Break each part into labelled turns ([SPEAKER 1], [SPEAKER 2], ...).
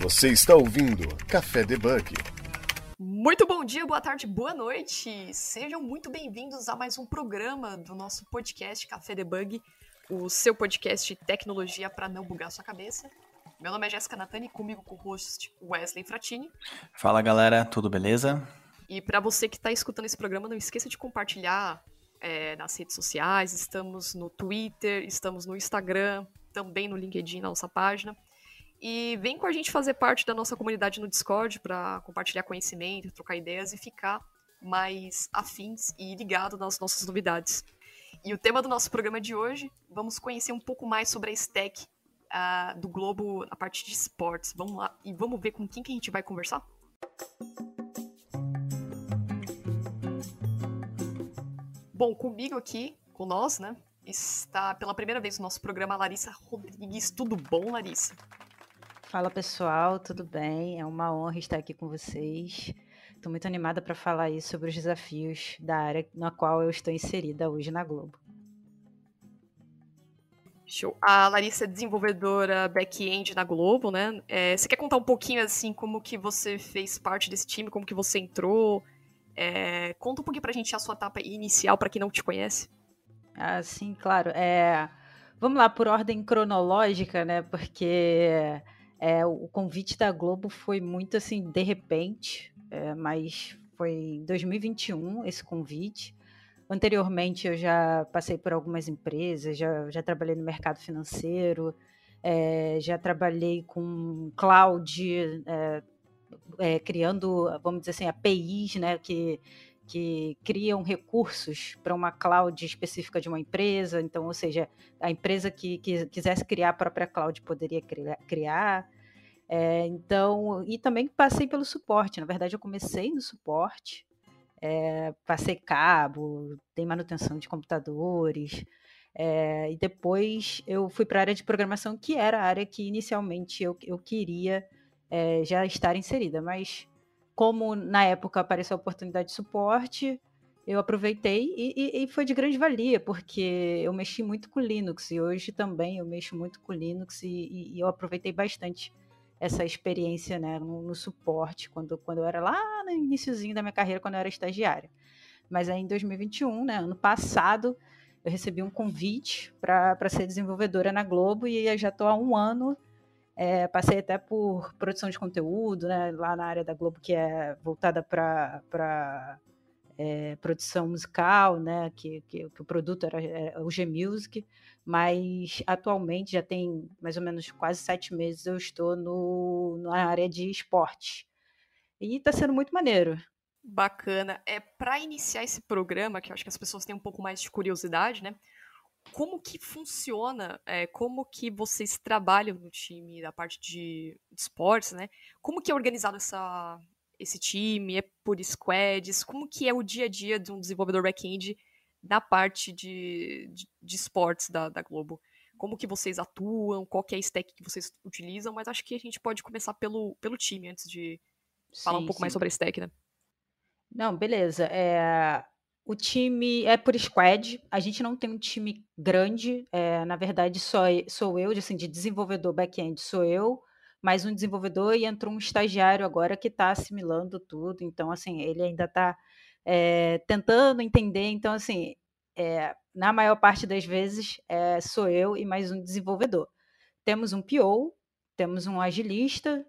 [SPEAKER 1] Você está ouvindo Café Debug.
[SPEAKER 2] Muito bom dia, boa tarde, boa noite. Sejam muito bem-vindos a mais um programa do nosso podcast Café Debug, o seu podcast de tecnologia para não bugar sua cabeça. Meu nome é Jéssica Natani, comigo com o host Wesley Fratini.
[SPEAKER 3] Fala galera, tudo beleza?
[SPEAKER 2] E para você que está escutando esse programa, não esqueça de compartilhar é, nas redes sociais. Estamos no Twitter, estamos no Instagram, também no LinkedIn, na nossa página. E vem com a gente fazer parte da nossa comunidade no Discord para compartilhar conhecimento, trocar ideias e ficar mais afins e ligado nas nossas novidades. E o tema do nosso programa de hoje, vamos conhecer um pouco mais sobre a stack uh, do Globo a parte de esportes. Vamos lá e vamos ver com quem que a gente vai conversar? Bom, comigo aqui, com nós, né, está pela primeira vez no nosso programa Larissa Rodrigues. Tudo bom, Larissa?
[SPEAKER 4] Fala pessoal, tudo bem? É uma honra estar aqui com vocês. Estou muito animada para falar aí sobre os desafios da área na qual eu estou inserida hoje na Globo.
[SPEAKER 2] Show. A Larissa é desenvolvedora back-end na Globo, né? É, você quer contar um pouquinho assim como que você fez parte desse time, como que você entrou? É, conta um pouquinho pra gente a sua etapa inicial para quem não te conhece.
[SPEAKER 4] Ah, sim, claro. É, vamos lá por ordem cronológica, né? Porque é, o convite da Globo foi muito assim de repente, é, mas foi em 2021 esse convite. Anteriormente eu já passei por algumas empresas, já, já trabalhei no mercado financeiro, é, já trabalhei com cloud, é, é, criando, vamos dizer assim, APIs, né, que, que criam recursos para uma cloud específica de uma empresa. Então, ou seja, a empresa que, que quisesse criar a própria cloud poderia criar. É, então, e também passei pelo suporte. Na verdade, eu comecei no suporte, é, passei cabo, tem manutenção de computadores. É, e depois eu fui para a área de programação, que era a área que inicialmente eu, eu queria é, já estar inserida. Mas como na época apareceu a oportunidade de suporte, eu aproveitei e, e, e, foi de grande valia, porque eu mexi muito com Linux e hoje também eu mexo muito com Linux e, e eu aproveitei bastante essa experiência né, no, no, suporte, quando, quando eu era lá no iníciozinho da minha carreira, quando eu era estagiária. Mas aí em 2021, né, ano passado, eu recebi um convite para ser desenvolvedora na Globo e já estou há um ano é, passei até por produção de conteúdo, né, lá na área da Globo, que é voltada para é, produção musical, né, que, que, que o produto era, era, o G-Music, mas atualmente já tem mais ou menos quase sete meses eu estou no, na área de esporte. E está sendo muito maneiro.
[SPEAKER 2] Bacana. É para iniciar esse programa, que eu acho que as pessoas têm um pouco mais de curiosidade, né? Como que funciona, é, como que vocês trabalham no time da parte de, de esportes, né? Como que é organizado essa, esse time? É por squads? Como que é o dia a dia de um desenvolvedor back-end na parte de, de, de esportes da, da Globo? Como que vocês atuam? Qual que é a stack que vocês utilizam? Mas acho que a gente pode começar pelo, pelo time antes de falar um pouco sim. mais sobre a stack, né?
[SPEAKER 4] Não, beleza. É, o time é por squad, a gente não tem um time grande, é, na verdade só sou eu, assim, de desenvolvedor back-end sou eu, mais um desenvolvedor e entrou um estagiário agora que está assimilando tudo, então assim, ele ainda está é, tentando entender, então assim, é, na maior parte das vezes é, sou eu e mais um desenvolvedor. Temos um PO, temos um agilista,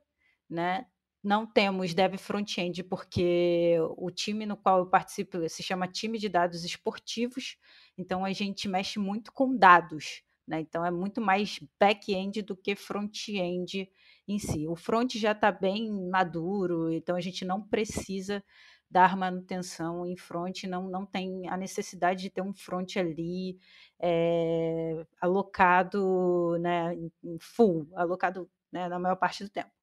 [SPEAKER 4] né? Não temos dev front-end porque o time no qual eu participo se chama time de dados esportivos, então a gente mexe muito com dados, né? Então é muito mais back-end do que front-end em si. O front já está bem maduro, então a gente não precisa dar manutenção em front, não, não tem a necessidade de ter um front ali é, alocado né, em full, alocado né, na maior parte do tempo.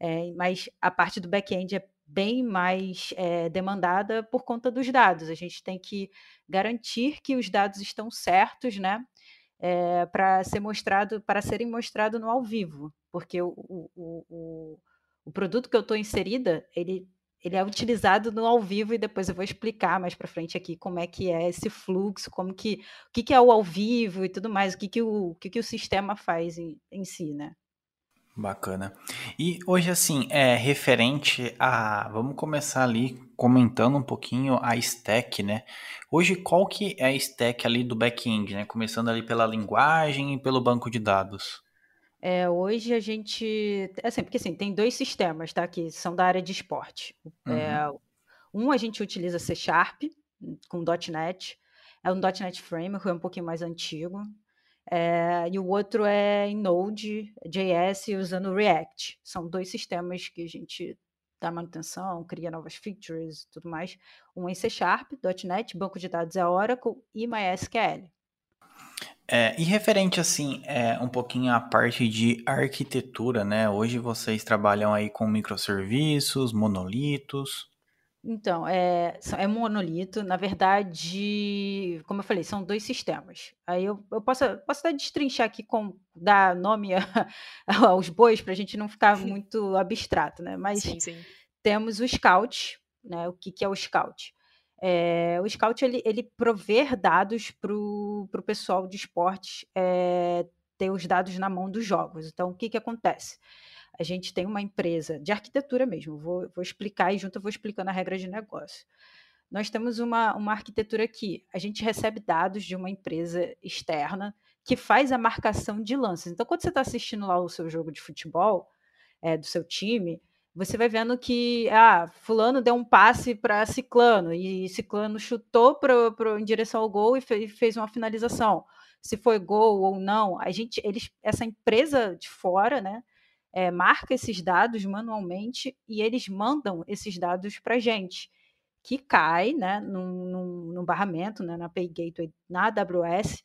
[SPEAKER 4] É, mas a parte do back-end é bem mais é, demandada por conta dos dados. A gente tem que garantir que os dados estão certos, né? É, para ser mostrado, para serem mostrados no ao vivo, porque o, o, o, o produto que eu estou inserida, ele, ele é utilizado no ao vivo e depois eu vou explicar mais para frente aqui como é que é esse fluxo, como que o que, que é o ao vivo e tudo mais, o que, que, o, o, que, que o sistema faz em, em si, né?
[SPEAKER 3] Bacana. E hoje, assim, é referente a. Vamos começar ali comentando um pouquinho a stack, né? Hoje, qual que é a stack ali do back-end, né? Começando ali pela linguagem e pelo banco de dados.
[SPEAKER 4] É, hoje a gente. Assim, porque assim, tem dois sistemas, tá? Que são da área de esporte. Uhum. É, um a gente utiliza C Sharp com .NET. É um .NET Framework, é um pouquinho mais antigo. É, e o outro é em Node.js usando React. São dois sistemas que a gente dá manutenção, cria novas features e tudo mais. Um em C Sharp, .NET, banco de dados é Oracle e MySQL.
[SPEAKER 3] É, e referente assim, é, um pouquinho à parte de arquitetura, né? Hoje vocês trabalham aí com microserviços, monolitos.
[SPEAKER 4] Então, é, é monolito. Na verdade, como eu falei, são dois sistemas. Aí eu, eu posso, posso até destrinchar aqui, com, dar nome a, aos bois, para a gente não ficar muito abstrato, né? Mas sim, sim. temos o Scout, né? O que, que é o Scout? É, o Scout, ele, ele prover dados para o pessoal de esportes é, ter os dados na mão dos jogos. Então, o que, que acontece? A gente tem uma empresa de arquitetura mesmo, vou, vou explicar e junto eu vou explicando a regra de negócio. Nós temos uma, uma arquitetura aqui, a gente recebe dados de uma empresa externa que faz a marcação de lances. Então, quando você está assistindo lá o seu jogo de futebol, é, do seu time, você vai vendo que ah, fulano deu um passe para ciclano e ciclano chutou pro, pro, em direção ao gol e fez, fez uma finalização. Se foi gol ou não, a gente, eles, essa empresa de fora, né, é, marca esses dados manualmente e eles mandam esses dados para a gente, que cai né, num, num, num barramento, né, na Pay Gateway, na AWS,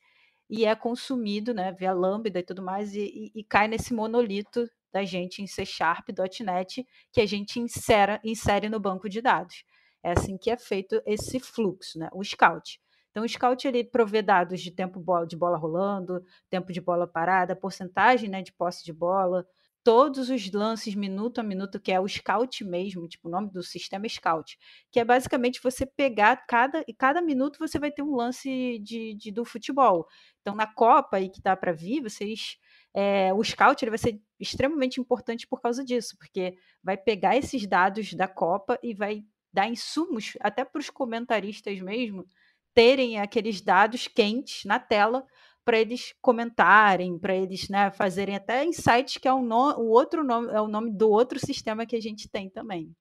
[SPEAKER 4] e é consumido né, via Lambda e tudo mais, e, e, e cai nesse monolito da gente em C Sharp.net, que a gente insera, insere no banco de dados. É assim que é feito esse fluxo, né, o Scout. Então, o Scout ele provê dados de tempo de bola rolando, tempo de bola parada, porcentagem né, de posse de bola, todos os lances minuto a minuto, que é o scout mesmo, tipo, o nome do sistema é scout, que é basicamente você pegar cada e cada minuto você vai ter um lance de, de do futebol. Então, na Copa aí que tá para vir, vocês é, o scout ele vai ser extremamente importante por causa disso, porque vai pegar esses dados da Copa e vai dar insumos até para os comentaristas mesmo terem aqueles dados quentes na tela para eles comentarem, para eles né, fazerem até insights, que é o, no, o outro nome, é o nome do outro sistema que a gente tem também.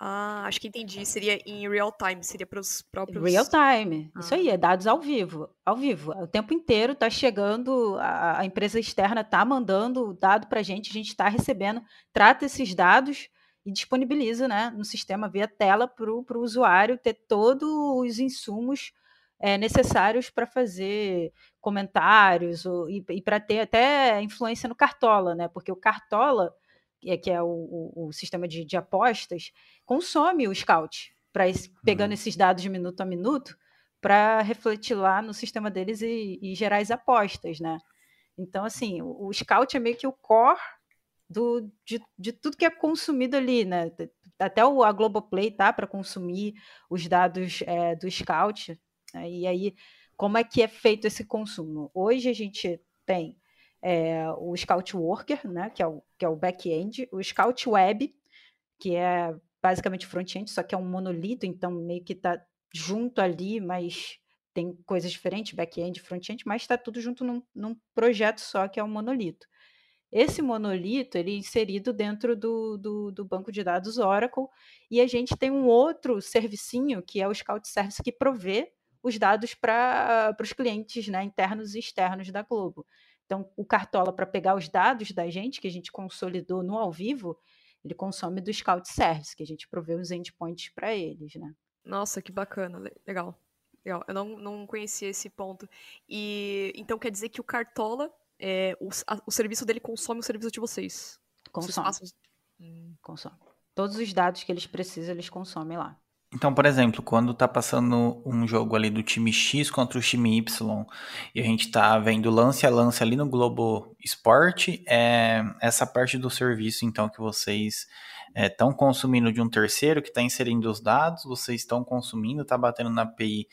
[SPEAKER 2] Ah, acho que entendi. Seria em real time, seria para os próprios.
[SPEAKER 4] Real time, ah. isso aí, é dados ao vivo. Ao vivo. O tempo inteiro está chegando, a, a, empresa externa está mandando o dado para a gente, a gente está recebendo, trata esses dados e disponibiliza né, no sistema via tela para o usuário ter todos os insumos é, necessários para fazer comentários ou, e, e para ter até influência no Cartola, né? Porque o Cartola, que é, que é o, o, o, sistema de, de, apostas, consome o Scout, pra, pegando uhum. esses dados de minuto a minuto, para refletir lá no sistema deles e, e, gerar as apostas, né? Então, assim, o, o Scout é meio que o core do, de, de tudo que é consumido ali, né? Até o, a Globoplay tá para consumir os dados é, do Scout? E aí, como é que é feito esse consumo? Hoje a gente tem é, o Scout Worker, né, que é o, que é o back-end, o Scout Web, que é basicamente front-end, só que é um monolito, então meio que está junto ali, mas tem coisas diferentes, back-end, front-end, mas está tudo junto num, num, projeto só, que é um monolito. Esse monolito ele é inserido dentro do, do, do, banco de dados Oracle, e a gente tem um outro servicinho, que é o Scout Service, que provê os dados para os clientes né, internos e externos da Globo. Então, o Cartola, para pegar os dados da gente, que a gente consolidou no ao vivo, ele consome do Scout Service, que a gente provê os endpoints para eles, né?
[SPEAKER 2] Nossa, que bacana, legal. Legal, eu não, não conhecia esse ponto. E então quer dizer que o Cartola, é, o, a, o serviço dele consome o serviço de vocês?
[SPEAKER 4] Consome. Vocês hum. Consome. Todos os dados que eles precisam, eles consomem lá.
[SPEAKER 3] Então, por exemplo, quando tá passando um jogo ali do time X contra o time Y e a gente tá vendo lance a lance ali no Globo Esporte, é essa parte do serviço, então, que vocês estão é, consumindo de um terceiro que está inserindo os dados, vocês estão consumindo, tá batendo na API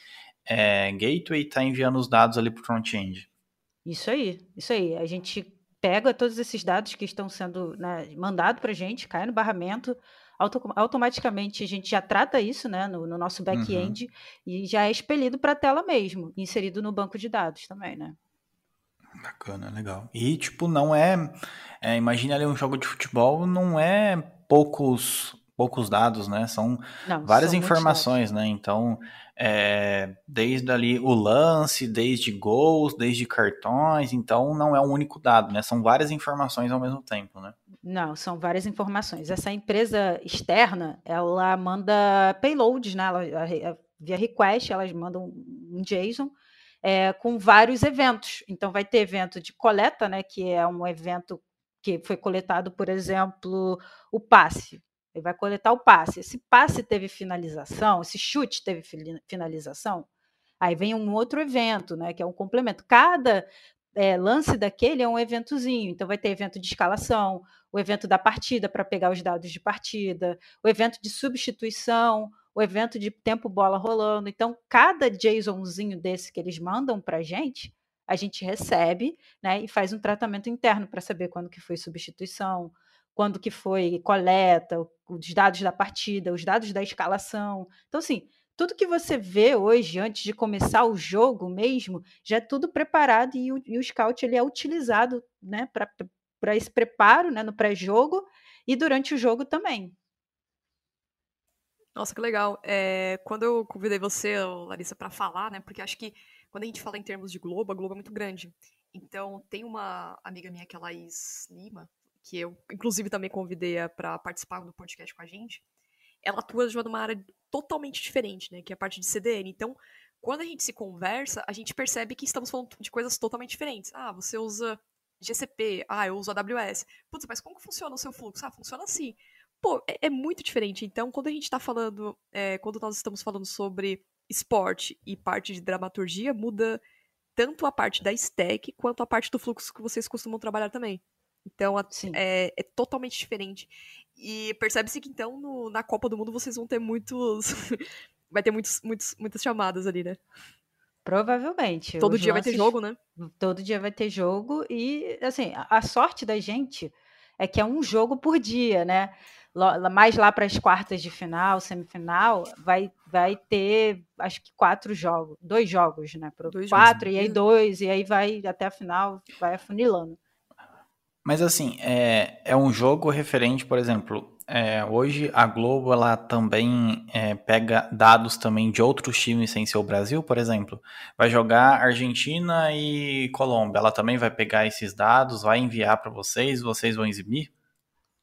[SPEAKER 3] é, Gateway e tá enviando os dados ali pro front-end.
[SPEAKER 4] Isso aí, isso aí. A gente pega todos esses dados que estão sendo né, mandados para a gente, cai no barramento, auto, automaticamente a gente já trata isso né, no, no nosso
[SPEAKER 3] Uhum.
[SPEAKER 4] back-end e já é expelido para a tela mesmo, inserido no banco de dados também, né?
[SPEAKER 3] Bacana, legal. E, tipo, não é, é. Imagina ali um jogo de futebol, não é poucos, poucos dados, né? São
[SPEAKER 4] Não,
[SPEAKER 3] várias
[SPEAKER 4] são
[SPEAKER 3] informações, né? Então, é, desde ali o lance, desde gols, desde cartões, então não é um único dado, né? São várias informações ao mesmo tempo, né?
[SPEAKER 4] Não, são várias informações. Essa empresa externa, ela manda payloads, né? Ela, via request, elas mandam um JSON é, com vários eventos. Então, vai ter evento de coleta, né? Que é um evento que foi coletado, por exemplo, o passe. Ele vai coletar o passe. Esse passe teve finalização, esse chute teve finalização. Aí vem um outro evento, né? Que é um complemento. Cada é, lance daquele é um eventozinho. Então, vai ter evento de escalação, o evento da partida para pegar os dados de partida, o evento de substituição, o evento de tempo bola rolando. Então, cada JSONzinho desse que eles mandam para a gente, a gente recebe né, e faz um tratamento interno para saber quando que foi substituição, quando que foi coleta, os dados da partida, os dados da escalação. Então, assim, tudo que você vê hoje, antes de começar o jogo mesmo, já é tudo preparado e o, e o scout ele é utilizado né, para esse preparo né, no pré-jogo e durante o jogo também.
[SPEAKER 2] Nossa, que legal. É, quando eu convidei você, Larissa, para falar, né? Porque acho que quando a gente fala em termos de Globo, a Globo é muito grande. Então, tem uma amiga minha que é a Laís Lima, que eu, inclusive, também convidei para participar do podcast com a gente. Ela atua de uma área totalmente diferente, né? Que é a parte de CDN. Então, quando a gente se conversa, a gente percebe que estamos falando de coisas totalmente diferentes. Ah, você usa GCP, ah, eu uso AWS. Putz, mas como funciona o seu fluxo? Ah, funciona assim. Pô, é, é muito diferente. Então, quando a gente tá falando, é, quando nós estamos falando sobre esporte e parte de dramaturgia, muda tanto a parte da stack quanto a parte do fluxo que vocês costumam trabalhar também. Então, a, é, é, totalmente diferente. E percebe-se que, então, no, na Copa do Mundo vocês vão ter muitos. vai ter muitos, muitos, muitas chamadas ali, né?
[SPEAKER 4] Provavelmente.
[SPEAKER 2] Todo dia lances, vai ter jogo, né?
[SPEAKER 4] Todo dia vai ter jogo. E, assim, a, a sorte da gente é que é um jogo por dia, né? mais lá para as quartas de final, semifinal, vai, vai ter acho que quatro jogos, dois jogos, né? Pro dois quatro, jogos. e aí dois, e aí vai até a final, vai afunilando.
[SPEAKER 3] Mas assim, é, é um jogo referente, por exemplo, é, hoje a Globo ela também é, pega dados também de outros times sem ser o Brasil, por exemplo. Vai jogar Argentina e Colômbia. Ela também vai pegar esses dados, vai enviar para vocês, vocês vão exibir?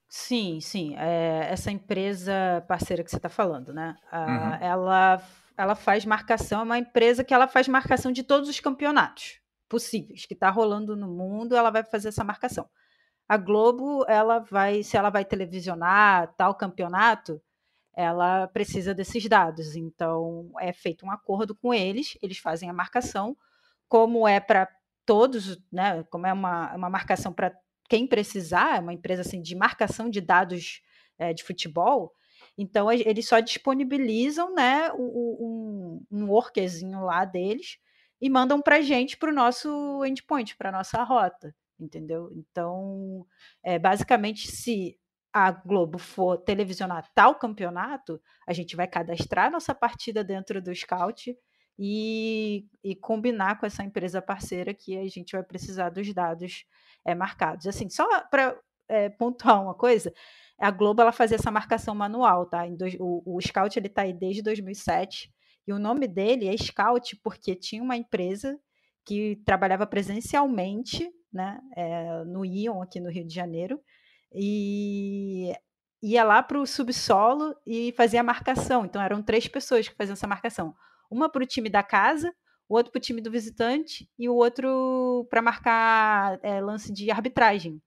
[SPEAKER 4] Sim, sim. É, essa empresa parceira que você está falando, né? A, uhum. ela, ela faz marcação, é uma empresa que ela faz marcação de todos os campeonatos possíveis que está rolando no mundo, ela vai fazer essa marcação. A Globo, ela vai, se ela vai televisionar tal campeonato, ela precisa desses dados. Então, é feito um acordo com eles, eles fazem a marcação, como é para todos, né? Como é uma, uma marcação para quem precisar, é uma empresa assim, de marcação de dados é, de futebol, então eles só disponibilizam né, um, um workerzinho lá deles e mandam para a gente para o nosso endpoint, para a nossa rota, entendeu? Então, é, basicamente, se a Globo for televisionar tal campeonato, a gente vai cadastrar nossa partida dentro do Scout e, e combinar com essa empresa parceira que a gente vai precisar dos dados é, marcados. Assim, só para é, pontuar uma coisa, a Globo ela fazia essa marcação manual, tá? Dois, o, o, Scout ele está aí desde 2007 e o nome dele é Scout porque tinha uma empresa que trabalhava presencialmente, né, é, no Ion aqui no Rio de Janeiro e ia lá para o subsolo e fazia a marcação. Então eram três pessoas que faziam essa marcação, uma para o time da casa o outro para o time do visitante e o outro para marcar é, lance de arbitragem.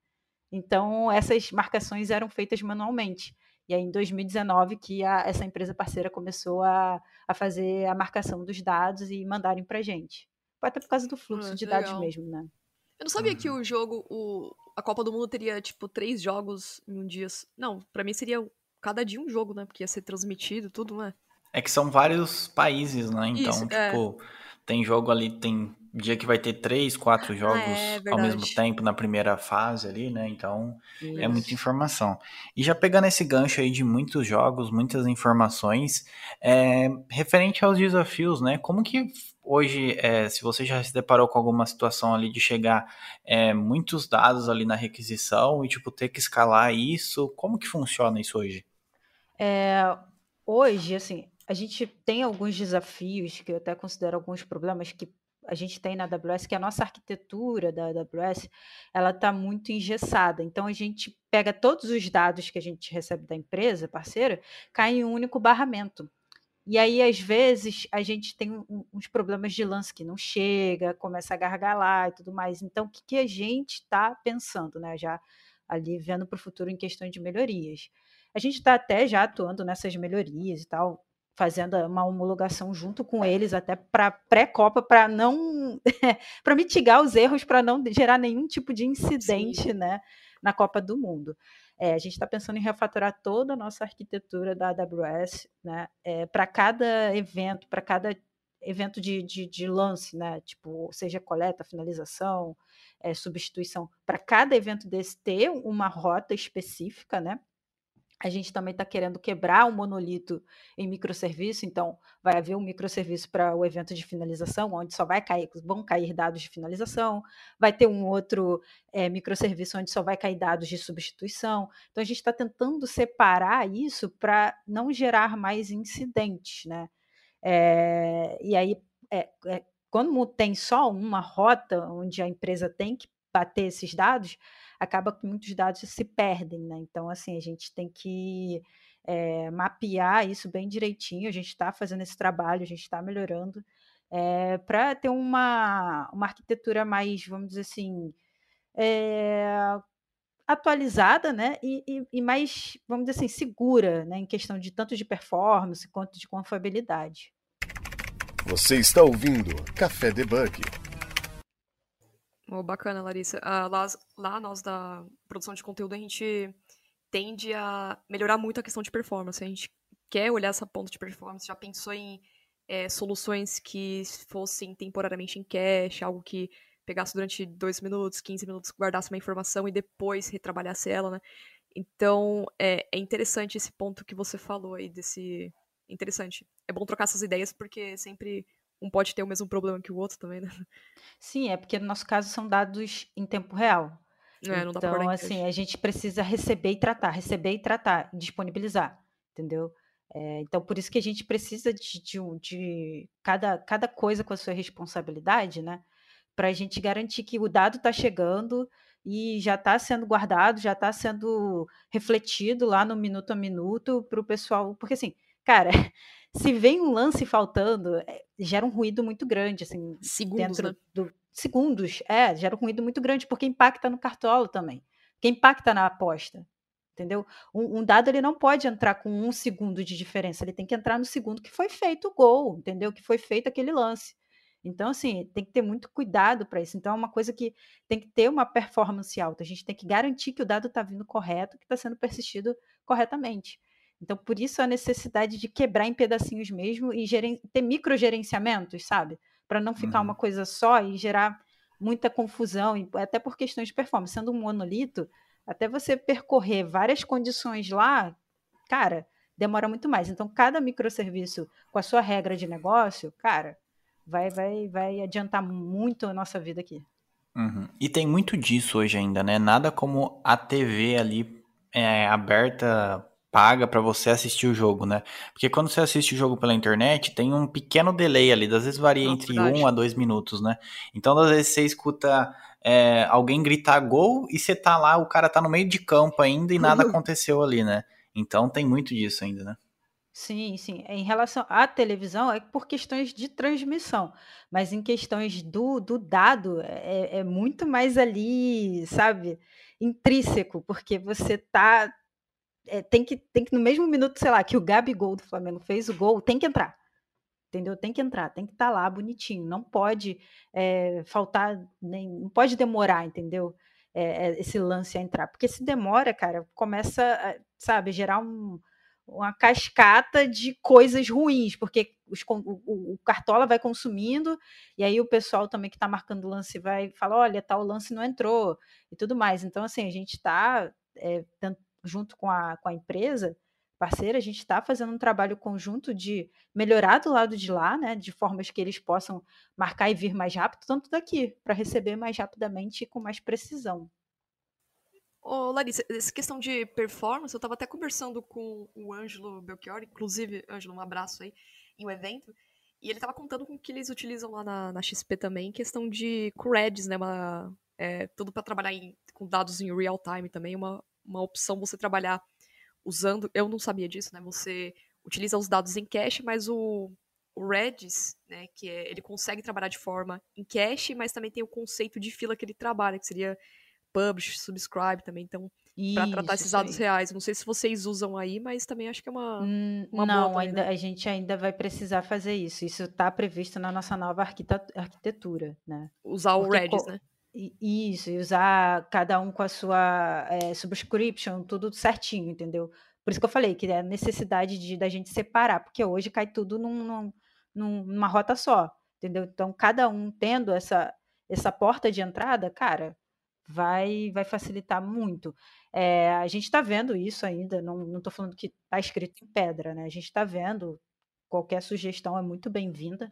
[SPEAKER 4] Então, essas marcações eram feitas manualmente. E aí, em 2019, que a, essa empresa parceira começou a, a fazer a marcação dos dados e mandarem para a gente. Até por causa do fluxo ah, de legal. dados mesmo, né?
[SPEAKER 2] Eu não sabia que o jogo, o, a Copa do Mundo teria, tipo, três jogos em um dia. Não, para mim seria cada dia um jogo, né? Porque ia ser transmitido, tudo, né?
[SPEAKER 3] É que são vários países, né? Então,
[SPEAKER 2] Isso,
[SPEAKER 3] tipo...
[SPEAKER 2] É
[SPEAKER 3] Tem jogo ali, tem dia que vai ter três, quatro ah, jogos ah, é, ao mesmo tempo na primeira fase ali, né? Então Isso. é muita informação. E já pegando esse gancho aí de muitos jogos, muitas informações, é, referente aos desafios, né? Como que hoje, é, se você já se deparou com alguma situação ali de chegar é, muitos dados ali na requisição e tipo ter que escalar isso, como que funciona isso hoje?
[SPEAKER 4] É, hoje, assim, a gente tem alguns desafios que eu até considero alguns problemas que a gente tem na AWS, que a nossa arquitetura da AWS, ela está muito engessada. Então, a gente pega todos os dados que a gente recebe da empresa parceira, cai em um único barramento. E aí, às vezes, a gente tem uns problemas de lance que não chega, começa a gargalar e tudo mais. Então, o que, que a gente está pensando, né? Já ali vendo para o futuro em questões de melhorias. A gente está até já atuando nessas melhorias e tal, fazendo uma homologação junto com eles até para pré-copa para não para mitigar os erros para não gerar nenhum tipo de incidente Sim. né na Copa do Mundo é, a gente está pensando em refatorar toda a nossa arquitetura da AWS né é, para cada evento para cada evento de, de, de, lance né tipo seja coleta finalização é, substituição para cada evento desse ter uma rota específica né a gente também está querendo quebrar o monolito em microserviço, então vai haver um microserviço para o evento de finalização, onde só vai cair, vão cair dados de finalização, vai ter um outro é, microserviço onde só vai cair dados de substituição. Então a gente está tentando separar isso para não gerar mais incidentes, né? É, e aí, é, quando tem só uma rota onde a empresa tem que bater esses dados, acaba que muitos dados se perdem, né? Então, assim, a gente tem que é, mapear isso bem direitinho. A gente está fazendo esse trabalho, a gente está melhorando é, eh, para ter uma, uma arquitetura mais, vamos dizer assim, é, atualizada, né? E, e, e, mais, vamos dizer assim, segura, né? Em questão de tanto de performance quanto de confiabilidade.
[SPEAKER 1] Você está ouvindo Café Debug.
[SPEAKER 2] Oh, bacana, Larissa. Ah, lá, lá, nós da produção de conteúdo, a gente tende a melhorar muito a questão de performance. A gente quer olhar essa ponta de performance, já pensou em é, soluções que fossem temporariamente em cache, algo que pegasse durante 2 minutos, 15 minutos, guardasse uma informação e depois retrabalhasse ela, né? Então, é, é interessante esse ponto que você falou aí, desse... Interessante. É bom trocar essas ideias, porque sempre um pode ter o mesmo problema que o outro também, né?
[SPEAKER 4] Sim, é porque no nosso caso são dados em tempo real.
[SPEAKER 2] É,
[SPEAKER 4] então, assim, a gente precisa receber e tratar, receber e tratar, disponibilizar, entendeu? É, então, por isso que a gente precisa de, de, de, cada, cada coisa com a sua responsabilidade, né? Para a gente garantir que o dado está chegando e já está sendo guardado, já está sendo refletido lá no minuto a minuto para o pessoal. Porque, assim, cara, se vem um lance faltando, é, gera um ruído muito grande, assim,
[SPEAKER 2] segundos,
[SPEAKER 4] dentro
[SPEAKER 2] né?
[SPEAKER 4] do segundos, é, gera um ruído muito grande porque impacta no cartolo também, que impacta na aposta, entendeu? Um, um, dado ele não pode entrar com um segundo de diferença, ele tem que entrar no segundo que foi feito o gol, entendeu? Que foi feito aquele lance. Então, assim, tem que ter muito cuidado para isso. Então, é uma coisa que tem que ter uma performance alta. A gente tem que garantir que o dado está vindo correto, que está sendo persistido corretamente. Então, por isso a necessidade de quebrar em pedacinhos mesmo e ter microgerenciamentos, sabe? Para não ficar uhum. uma coisa só e gerar muita confusão, até por questões de performance. Sendo um monolito, até você percorrer várias condições lá, cara, demora muito mais. Então, cada microserviço com a sua regra de negócio, cara, vai, vai, vai adiantar muito a nossa vida aqui.
[SPEAKER 3] Uhum. E tem muito disso hoje ainda, né? Nada como a TV ali é, aberta paga para você assistir o jogo, né? Porque quando você assiste o jogo pela internet, tem um pequeno delay ali, às vezes varia entre verdade. um a dois minutos, né? Então, às vezes você escuta é, alguém gritar gol e você tá lá, o cara tá no meio de campo ainda e nada aconteceu ali, né? Então tem muito disso ainda, né?
[SPEAKER 4] Sim, sim. Em relação à televisão, é por questões de transmissão, mas em questões do, do dado, é, é muito mais ali, sabe, intrínseco, porque você tá é, tem, que, tem que, no mesmo minuto, sei lá, que o Gabigol do Flamengo fez o gol, tem que entrar. Entendeu? Tem que entrar, tem que estar tá lá bonitinho. Não pode é, faltar, nem, não pode demorar, entendeu? É, esse lance a entrar. Porque se demora, cara, começa, sabe, gerar um, uma cascata de coisas ruins, porque os, o, o, Cartola vai consumindo, e aí o pessoal também que está marcando o lance vai falar, olha, tal lance não entrou, e tudo mais. Então, assim, a gente está, é, junto com a, com a empresa parceira, a gente está fazendo um trabalho conjunto de melhorar do lado de lá, né, de formas que eles possam marcar e vir mais rápido, tanto daqui, para receber mais rapidamente e com mais precisão.
[SPEAKER 2] Ô, Larissa, essa questão de performance, eu estava até conversando com o Ângelo Belchior, inclusive, Ângelo, um abraço aí, em um evento, e ele estava contando com o que eles utilizam lá na, na XP também, questão de CREDs, né, uma, é, tudo para trabalhar em, com dados em real time também, uma, uma opção você trabalhar usando, eu não sabia disso, né, você utiliza os dados em cache, mas o, o Redis, né, que é, ele consegue trabalhar de forma em cache, mas também tem o conceito de fila que ele trabalha, que seria publish, subscribe também, então para tratar esses dados reais. Não sei se vocês usam aí, mas também acho que é uma,
[SPEAKER 4] hum, uma não, também, ainda né? a gente ainda vai precisar fazer isso. Isso está previsto na nossa nova arquitetura, né?
[SPEAKER 2] Usar Porque, o Redis, né?
[SPEAKER 4] Isso, e usar cada um com a sua é, subscription, tudo certinho, entendeu? Por isso que eu falei que é a necessidade de da gente separar, porque hoje cai tudo num, num, numa rota só, entendeu? Então, cada um tendo essa, essa porta de entrada, cara, vai, vai facilitar muito. É, a gente está vendo isso ainda, não estou falando que está escrito em pedra, né? A gente está vendo, qualquer sugestão é muito bem-vinda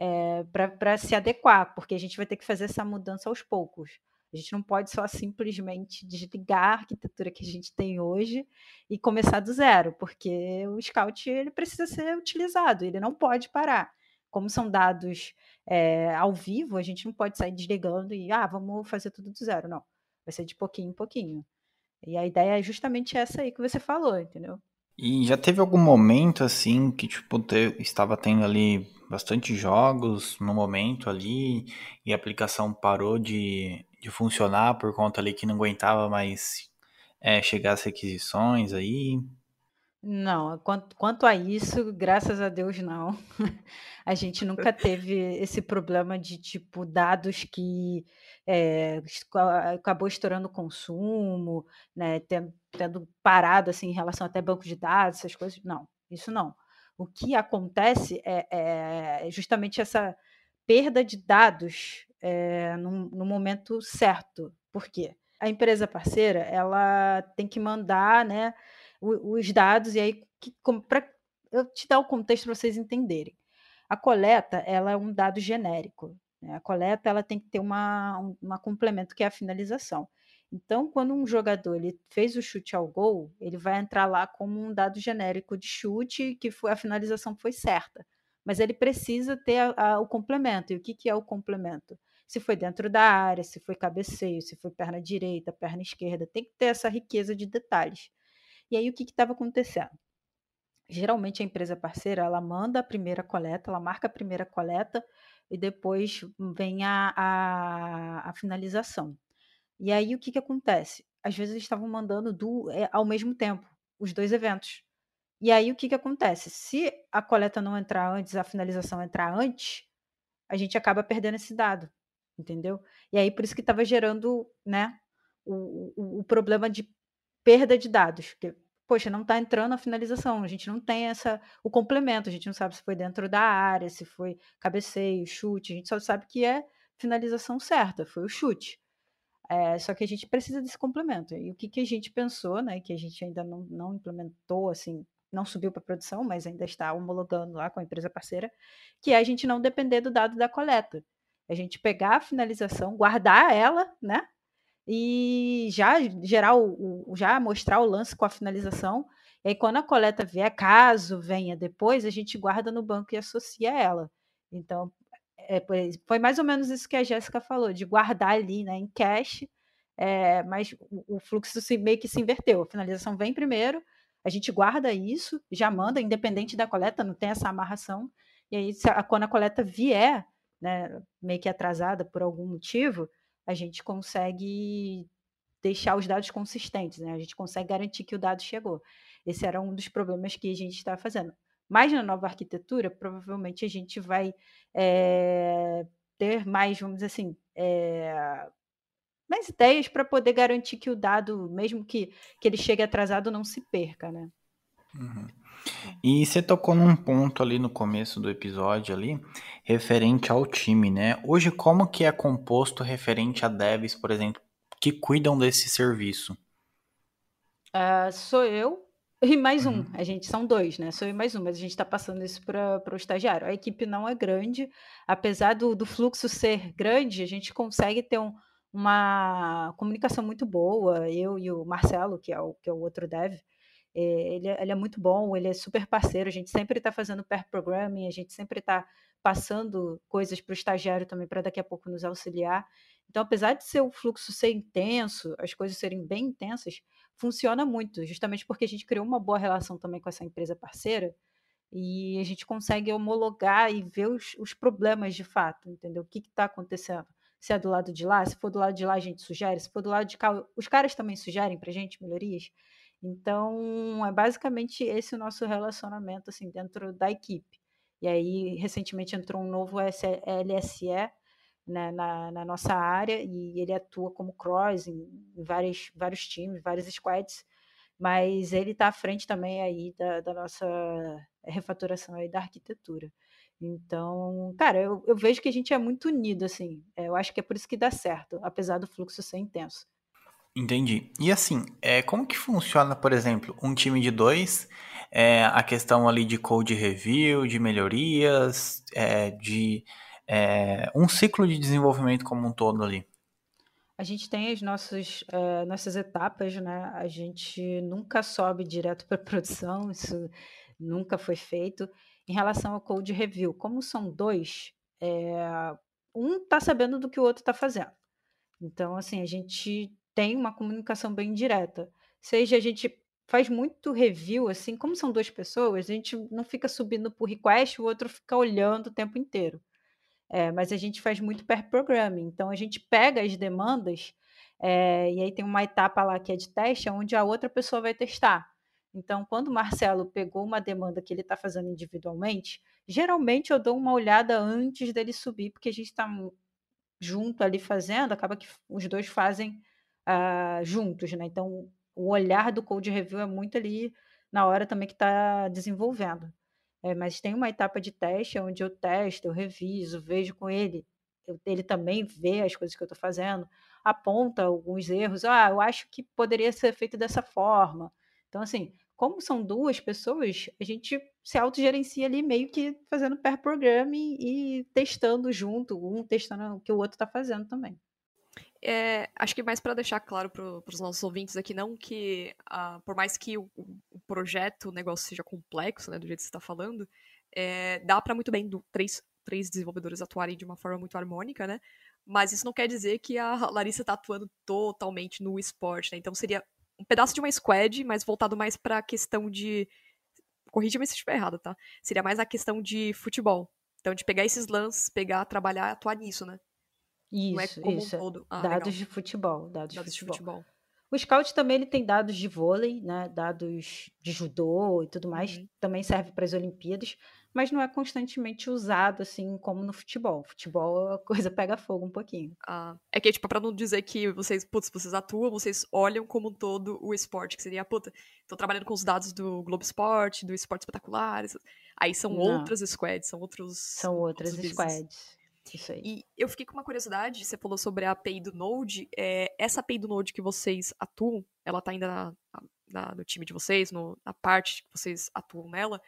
[SPEAKER 4] é, para se adequar, porque a gente vai ter que fazer essa mudança aos poucos. A gente não pode só simplesmente desligar a arquitetura que a gente tem hoje e começar do zero, porque o Scout ele precisa ser utilizado, ele não pode parar. Como são dados é, ao vivo, a gente não pode sair desligando e, ah, vamos fazer tudo do zero. Não. Vai ser de pouquinho em pouquinho. E a ideia é justamente essa aí que você falou, entendeu?
[SPEAKER 3] E já teve algum momento assim que tipo te, estava tendo ali bastante jogos no momento ali e a aplicação parou de, de funcionar por conta ali que não aguentava mais é, chegar às requisições aí?
[SPEAKER 4] Não, quanto, quanto a isso, graças a Deus não. A gente nunca teve esse problema de tipo dados que é, acabou estourando o consumo, né, tendo, tendo parado assim em relação até banco de dados, essas coisas. Não, isso não. O que acontece é, é justamente essa perda de dados é, no, no momento certo. Por quê? A empresa parceira ela tem que mandar, né? os dados, e aí, para eu te dar o contexto para vocês entenderem. A coleta ela é um dado genérico. Né? A coleta ela tem que ter uma, um uma complemento, que é a finalização. Então, quando um jogador ele fez o chute ao gol, ele vai entrar lá como um dado genérico de chute, que foi a finalização foi certa. Mas ele precisa ter a, a, o complemento. E o que, que é o complemento? Se foi dentro da área, se foi cabeceio, se foi perna direita, perna esquerda, tem que ter essa riqueza de detalhes. E aí o que estava acontecendo? Geralmente a empresa parceira ela manda a primeira coleta, ela marca a primeira coleta e depois vem a, a, a finalização. E aí o que, que acontece? Às vezes eles estavam mandando do, é, ao mesmo tempo os dois eventos. E aí o que, que acontece? Se a coleta não entrar antes, a finalização entrar antes, a gente acaba perdendo esse dado, entendeu? E aí por isso que estava gerando, né, o, o, o, problema de perda de dados. Porque, poxa, não está entrando a finalização, a gente não tem essa o complemento, a gente não sabe se foi dentro da área, se foi cabeceio, chute, a gente só sabe que é finalização certa, foi o chute. É, só que a gente precisa desse complemento. E o que, que a gente pensou, né, que a gente ainda não, não implementou, assim, não subiu para produção, mas ainda está homologando lá com a empresa parceira, que é a gente não depender do dado da coleta. A gente pegar a finalização, guardar ela, né, e já gerar o, o, já mostrar o lance com a finalização. E aí, quando a coleta vier, caso venha depois, a gente guarda no banco e associa ela. Então, é, foi mais ou menos isso que a Jéssica falou, de guardar ali né, em cache, é, mas o, o fluxo se, meio que se inverteu. A finalização vem primeiro, a gente guarda isso, já manda, independente da coleta, não tem essa amarração. E aí, a, quando a coleta vier, né, meio que atrasada por algum motivo, a gente consegue deixar os dados consistentes, né? A gente consegue garantir que o dado chegou. Esse era um dos problemas que a gente está fazendo. Mas na nova arquitetura, provavelmente a gente vai é, ter mais, vamos dizer assim, é, mais ideias para poder garantir que o dado, mesmo que, que ele chegue atrasado, não se perca, né?
[SPEAKER 3] Uhum. E você tocou num ponto ali no começo do episódio ali, referente ao time, né? Hoje, como que é composto referente a devs, por exemplo, que cuidam desse serviço?
[SPEAKER 4] Uh, sou eu e mais um. Uhum. A gente são dois, né? Sou eu e mais um, mas a gente está passando isso para o estagiário. A equipe não é grande, apesar do, do fluxo ser grande, a gente consegue ter um, uma comunicação muito boa. Eu e o Marcelo, que é o, que é o outro dev, é, ele, é, ele, é muito bom, ele é super parceiro, a gente sempre está fazendo pair programming, a gente sempre está passando coisas para o estagiário também para daqui a pouco nos auxiliar. Então, apesar de ser o fluxo ser intenso, as coisas serem bem intensas, funciona muito, justamente porque a gente criou uma boa relação também com essa empresa parceira e a gente consegue homologar e ver os, os problemas de fato, entendeu? O que está acontecendo? Se é do lado de lá, se for do lado de lá a gente sugere, se for do lado de cá, os caras também sugerem para a gente melhorias. Então, é basicamente esse o nosso relacionamento assim dentro da equipe. E aí, recentemente entrou um novo LSE né, na, na, nossa área e ele atua como cross em, em vários, vários times, vários squads, mas ele está à frente também aí da, da, nossa refatoração aí da arquitetura. Então, cara, eu, eu vejo que a gente é muito unido, assim. É, eu acho que é por isso que dá certo, apesar do fluxo ser intenso.
[SPEAKER 3] Entendi. E assim, é, como que funciona, por exemplo, um time de dois, é, a questão ali de code review, de melhorias, é, de é, um ciclo de desenvolvimento como um todo ali?
[SPEAKER 4] A gente tem as nossas, é, nossas etapas, né? A gente nunca sobe direto para produção, isso nunca foi feito. Em relação ao code review, como são dois, é, um está sabendo do que o outro está fazendo. Então, assim, a gente tem uma comunicação bem direta. Seja a gente faz muito review, assim, como são duas pessoas, a gente não fica subindo por request, o outro fica olhando o tempo inteiro. É, mas a gente faz muito pair programming, então a gente pega as demandas é, e aí tem uma etapa lá que é de teste, onde a outra pessoa vai testar. Então, quando o Marcelo pegou uma demanda que ele está fazendo individualmente, geralmente eu dou uma olhada antes dele subir, porque a gente está junto ali fazendo, acaba que os dois fazem uh, juntos, né? Então, o olhar do code review é muito ali na hora também que está desenvolvendo. É, mas tem uma etapa de teste onde eu testo, eu reviso, vejo com ele. Eu, ele também vê as coisas que eu estou fazendo, aponta alguns erros. Ah, eu acho que poderia ser feito dessa forma. Então, assim, como são duas pessoas, a gente se autogerencia ali meio que fazendo pair programming e testando junto, um testando o que o outro está fazendo também.
[SPEAKER 2] É, acho que mais para deixar claro para os nossos ouvintes aqui, não que, uh, por mais que o, o, projeto, o negócio seja complexo, né, do jeito que você está falando, é, dá para muito bem do, três, três desenvolvedores atuarem de uma forma muito harmônica, né? Mas isso não quer dizer que a Larissa está atuando totalmente no esporte, né? Então seria um pedaço de uma squad, mas voltado mais para a questão de. Corrija-me se estiver errado, tá? Seria mais a questão de futebol. Então, de pegar esses lances, pegar, trabalhar atuar nisso, né?
[SPEAKER 4] Isso,
[SPEAKER 2] é
[SPEAKER 4] isso.
[SPEAKER 2] Um todo.
[SPEAKER 4] Ah, dados legal. de futebol, dados,
[SPEAKER 2] dados
[SPEAKER 4] de, futebol. de futebol.
[SPEAKER 2] O
[SPEAKER 4] Scout também ele tem dados de vôlei, né? Dados de judô e tudo mais. Uhum. Também serve para as Olimpíadas, mas não é constantemente usado assim como no futebol. Futebol a coisa pega fogo um pouquinho.
[SPEAKER 2] Ah, é que tipo para não dizer que vocês, putz, vocês atuam, vocês olham como um todo o esporte, que seria, puta, tô trabalhando com os dados do Globo Esporte, do Esporte Espetacular. Aí são não. outras squads, são outros
[SPEAKER 4] São outras outros squads. Isso aí.
[SPEAKER 2] E eu fiquei com uma curiosidade, você falou sobre a API do Node. É, essa API do Node que vocês atuam, ela tá ainda na, na, no time de vocês, no, na parte que vocês atuam nela.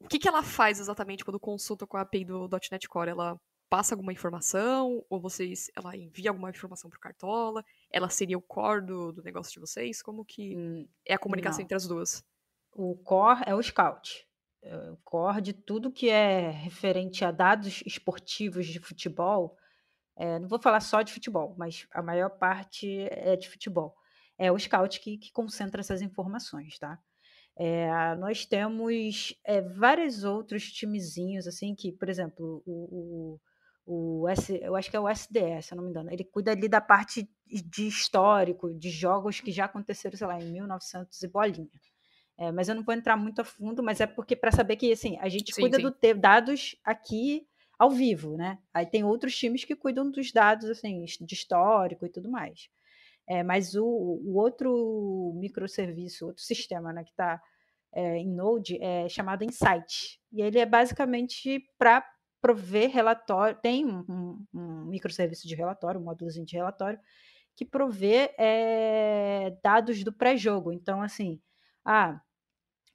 [SPEAKER 2] O que, que ela faz exatamente quando consulta com a API do .NET Core? Ela passa alguma informação? Ou vocês, ela envia alguma informação pro Cartola? Ela seria o core do, do negócio de vocês? Como que hum, é a comunicação não. entre as duas?
[SPEAKER 4] O core é o Scout. Core de tudo que é referente a dados esportivos de futebol, é, não vou falar só de futebol, mas a maior parte é de futebol. É o scout que, que concentra essas informações, tá? É, nós temos é, vários outros timezinhos, assim, que, por exemplo, o, o, o S, eu acho que é o SDS, se eu não me engano, ele cuida ali da parte de histórico, de jogos que já aconteceram, sei lá, em 1900 e bolinha. É, mas eu não vou entrar muito a fundo, mas é porque para saber que assim, a gente sim, cuida sim. do ter dados aqui ao vivo, né? Aí tem outros times que cuidam dos dados assim, de histórico e tudo mais. É, mas o, o, outro microserviço, outro sistema, né, que está é, em Node é chamado Insight. E ele é basicamente para prover relatório, tem um, um, um, microserviço de relatório, um módulozinho de relatório, que provê é, dados do pré-jogo. Então, assim, ah,